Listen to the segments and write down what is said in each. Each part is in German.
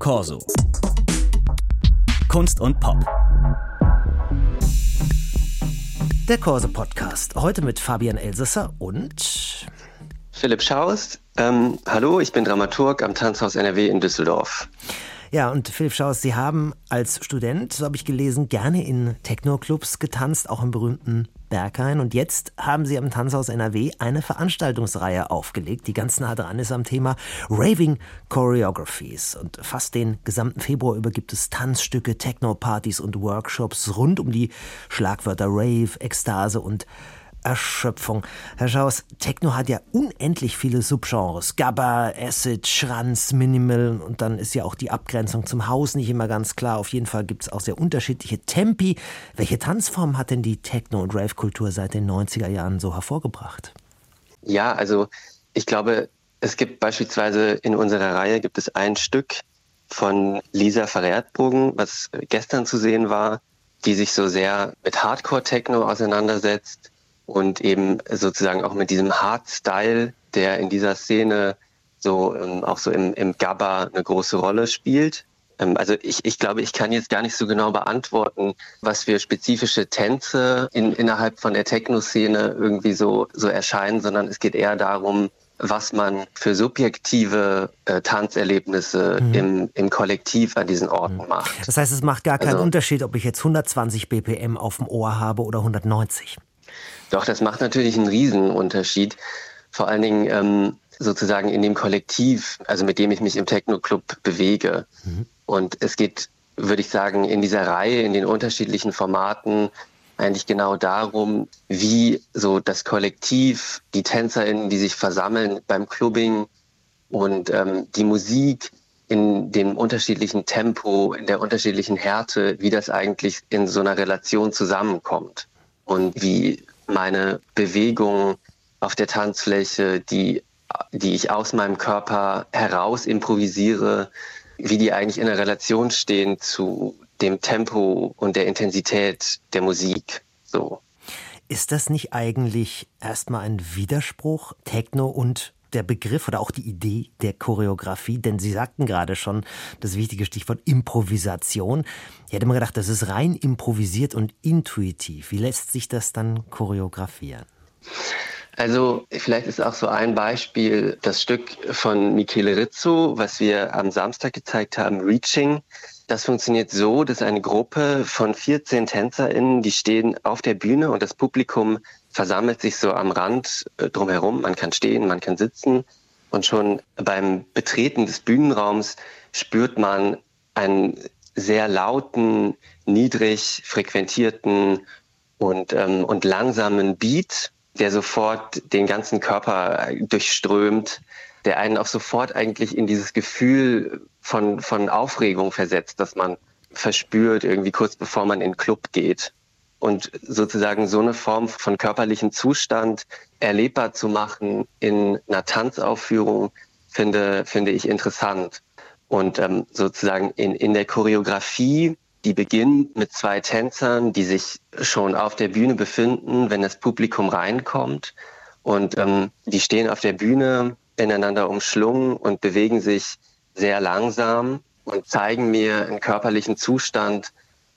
Corso. Kunst und Pop. Der Corso Podcast. Heute mit Fabian Elsesser und Philipp Schaust. Ähm, hallo, ich bin Dramaturg am Tanzhaus NRW in Düsseldorf. Ja, und Philipp Schaus, Sie haben als Student, so habe ich gelesen, gerne in Techno-Clubs getanzt, auch im berühmten Berghain. Und jetzt haben Sie am Tanzhaus NRW eine Veranstaltungsreihe aufgelegt, die ganz nah dran ist am Thema Raving Choreographies. Und fast den gesamten Februar über gibt es Tanzstücke, Techno-Partys und Workshops rund um die Schlagwörter Rave, Ekstase und Erschöpfung. Herr Schaus, Techno hat ja unendlich viele Subgenres. Gabba, Acid, Schranz, Minimal und dann ist ja auch die Abgrenzung zum Haus nicht immer ganz klar. Auf jeden Fall gibt es auch sehr unterschiedliche Tempi. Welche Tanzform hat denn die Techno- und Rave-Kultur seit den 90er Jahren so hervorgebracht? Ja, also ich glaube, es gibt beispielsweise in unserer Reihe gibt es ein Stück von Lisa Verrätbogen, was gestern zu sehen war, die sich so sehr mit Hardcore-Techno auseinandersetzt und eben sozusagen auch mit diesem Hard-Style, der in dieser Szene so ähm, auch so im, im Gabba eine große Rolle spielt. Ähm, also ich, ich glaube, ich kann jetzt gar nicht so genau beantworten, was für spezifische Tänze in, innerhalb von der Techno-Szene irgendwie so, so erscheinen, sondern es geht eher darum, was man für subjektive äh, Tanzerlebnisse mhm. im, im Kollektiv an diesen Orten mhm. macht. Das heißt, es macht gar keinen also, Unterschied, ob ich jetzt 120 BPM auf dem Ohr habe oder 190. Doch, das macht natürlich einen Riesenunterschied. Vor allen Dingen ähm, sozusagen in dem Kollektiv, also mit dem ich mich im Techno-Club bewege. Mhm. Und es geht, würde ich sagen, in dieser Reihe, in den unterschiedlichen Formaten eigentlich genau darum, wie so das Kollektiv, die TänzerInnen, die sich versammeln beim Clubbing und ähm, die Musik in dem unterschiedlichen Tempo, in der unterschiedlichen Härte, wie das eigentlich in so einer Relation zusammenkommt und wie meine Bewegung auf der Tanzfläche, die, die ich aus meinem Körper heraus improvisiere, wie die eigentlich in einer Relation stehen zu dem Tempo und der Intensität der Musik. So. Ist das nicht eigentlich erstmal ein Widerspruch, Techno und der Begriff oder auch die Idee der Choreografie? Denn Sie sagten gerade schon das wichtige Stichwort Improvisation. Ich hätte mal gedacht, das ist rein improvisiert und intuitiv. Wie lässt sich das dann choreografieren? Also vielleicht ist auch so ein Beispiel das Stück von Michele Rizzo, was wir am Samstag gezeigt haben, Reaching. Das funktioniert so, dass eine Gruppe von 14 TänzerInnen, die stehen auf der Bühne und das Publikum versammelt sich so am Rand äh, drumherum. Man kann stehen, man kann sitzen. Und schon beim Betreten des Bühnenraums spürt man einen sehr lauten, niedrig frequentierten und, ähm, und langsamen Beat, der sofort den ganzen Körper durchströmt, der einen auch sofort eigentlich in dieses Gefühl von, von Aufregung versetzt, dass man verspürt, irgendwie kurz bevor man in den Club geht und sozusagen so eine Form von körperlichen Zustand erlebbar zu machen in einer Tanzaufführung, finde, finde ich interessant. Und ähm, sozusagen in, in der Choreografie, die beginnt mit zwei Tänzern, die sich schon auf der Bühne befinden, wenn das Publikum reinkommt. Und ähm, die stehen auf der Bühne ineinander umschlungen und bewegen sich sehr langsam und zeigen mir einen körperlichen Zustand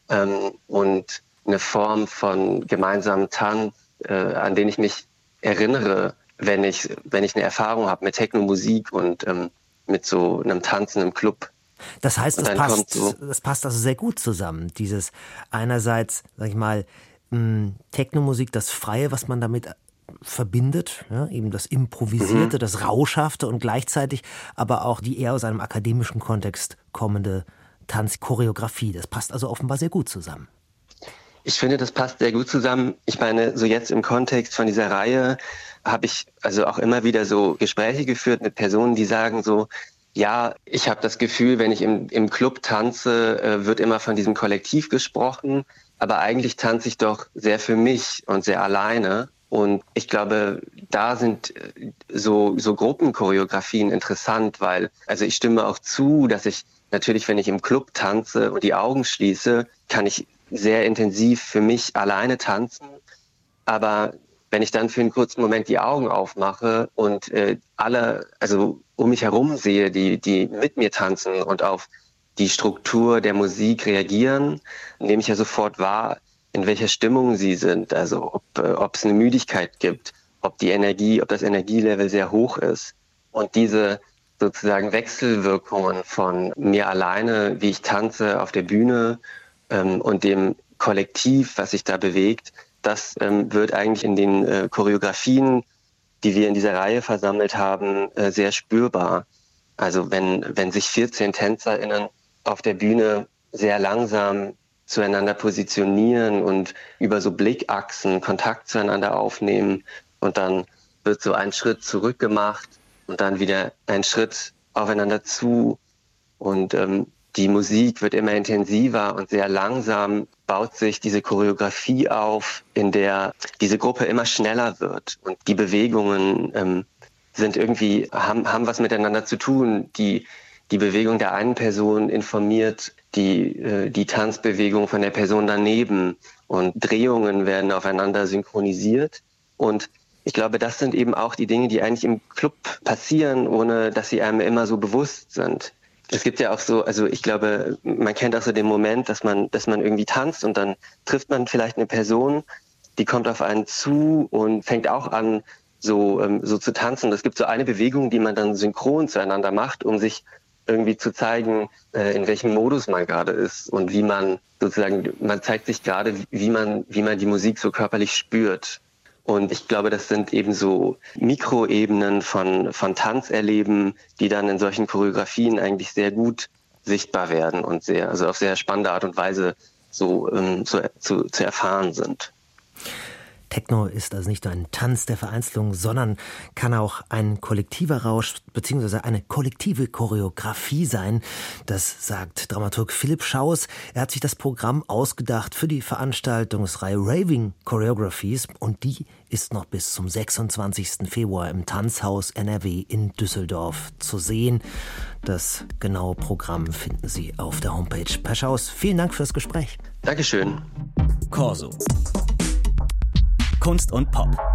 ähm, und eine Form von gemeinsamen Tanz, äh, an den ich mich erinnere, wenn ich, wenn ich eine Erfahrung habe mit Techno-Musik und ähm, mit so einem Tanzen im Club. Das heißt, das passt, so das passt also sehr gut zusammen. Dieses einerseits, sag ich mal, Techno-Musik, das Freie, was man damit verbindet, ja, eben das Improvisierte, mhm. das Rauschhafte und gleichzeitig aber auch die eher aus einem akademischen Kontext kommende Tanzchoreografie. Das passt also offenbar sehr gut zusammen. Ich finde, das passt sehr gut zusammen. Ich meine, so jetzt im Kontext von dieser Reihe habe ich also auch immer wieder so Gespräche geführt mit Personen, die sagen so, ja, ich habe das Gefühl, wenn ich im, im Club tanze, äh, wird immer von diesem Kollektiv gesprochen, aber eigentlich tanze ich doch sehr für mich und sehr alleine. Und ich glaube, da sind äh, so, so Gruppenchoreografien interessant, weil, also ich stimme auch zu, dass ich natürlich, wenn ich im Club tanze und die Augen schließe, kann ich sehr intensiv für mich alleine tanzen. Aber wenn ich dann für einen kurzen Moment die Augen aufmache und äh, alle, also um mich herum sehe, die, die mit mir tanzen und auf die Struktur der Musik reagieren, nehme ich ja sofort wahr, in welcher Stimmung sie sind, also ob, äh, es eine Müdigkeit gibt, ob die Energie, ob das Energielevel sehr hoch ist. Und diese sozusagen Wechselwirkungen von mir alleine, wie ich tanze auf der Bühne ähm, und dem Kollektiv, was sich da bewegt, das ähm, wird eigentlich in den äh, Choreografien, die wir in dieser Reihe versammelt haben, äh, sehr spürbar. Also wenn, wenn sich 14 TänzerInnen auf der Bühne sehr langsam zueinander positionieren und über so Blickachsen Kontakt zueinander aufnehmen. Und dann wird so ein Schritt zurück gemacht und dann wieder ein Schritt aufeinander zu. Und ähm, die Musik wird immer intensiver und sehr langsam baut sich diese Choreografie auf, in der diese Gruppe immer schneller wird. Und die Bewegungen ähm, sind irgendwie haben, haben was miteinander zu tun. Die die Bewegung der einen Person informiert die, äh, die Tanzbewegung von der Person daneben und Drehungen werden aufeinander synchronisiert. Und ich glaube, das sind eben auch die Dinge, die eigentlich im Club passieren, ohne dass sie einem immer so bewusst sind. Es gibt ja auch so, also ich glaube, man kennt auch so den Moment, dass man, dass man irgendwie tanzt und dann trifft man vielleicht eine Person, die kommt auf einen zu und fängt auch an, so, ähm, so zu tanzen. Es gibt so eine Bewegung, die man dann synchron zueinander macht, um sich irgendwie zu zeigen, äh, in welchem Modus man gerade ist und wie man sozusagen, man zeigt sich gerade, wie man, wie man die Musik so körperlich spürt. Und ich glaube, das sind eben so Mikroebenen von, von Tanzerleben, die dann in solchen Choreografien eigentlich sehr gut sichtbar werden und sehr, also auf sehr spannende Art und Weise so ähm, zu, zu, zu erfahren sind. Techno ist also nicht nur ein Tanz der Vereinzelung, sondern kann auch ein kollektiver Rausch bzw. eine kollektive Choreografie sein. Das sagt Dramaturg Philipp Schaus. Er hat sich das Programm ausgedacht für die Veranstaltungsreihe Raving Choreographies und die ist noch bis zum 26. Februar im Tanzhaus NRW in Düsseldorf zu sehen. Das genaue Programm finden Sie auf der Homepage. Per Schaus, vielen Dank fürs Gespräch. Dankeschön. Corso. Kunst und Pop.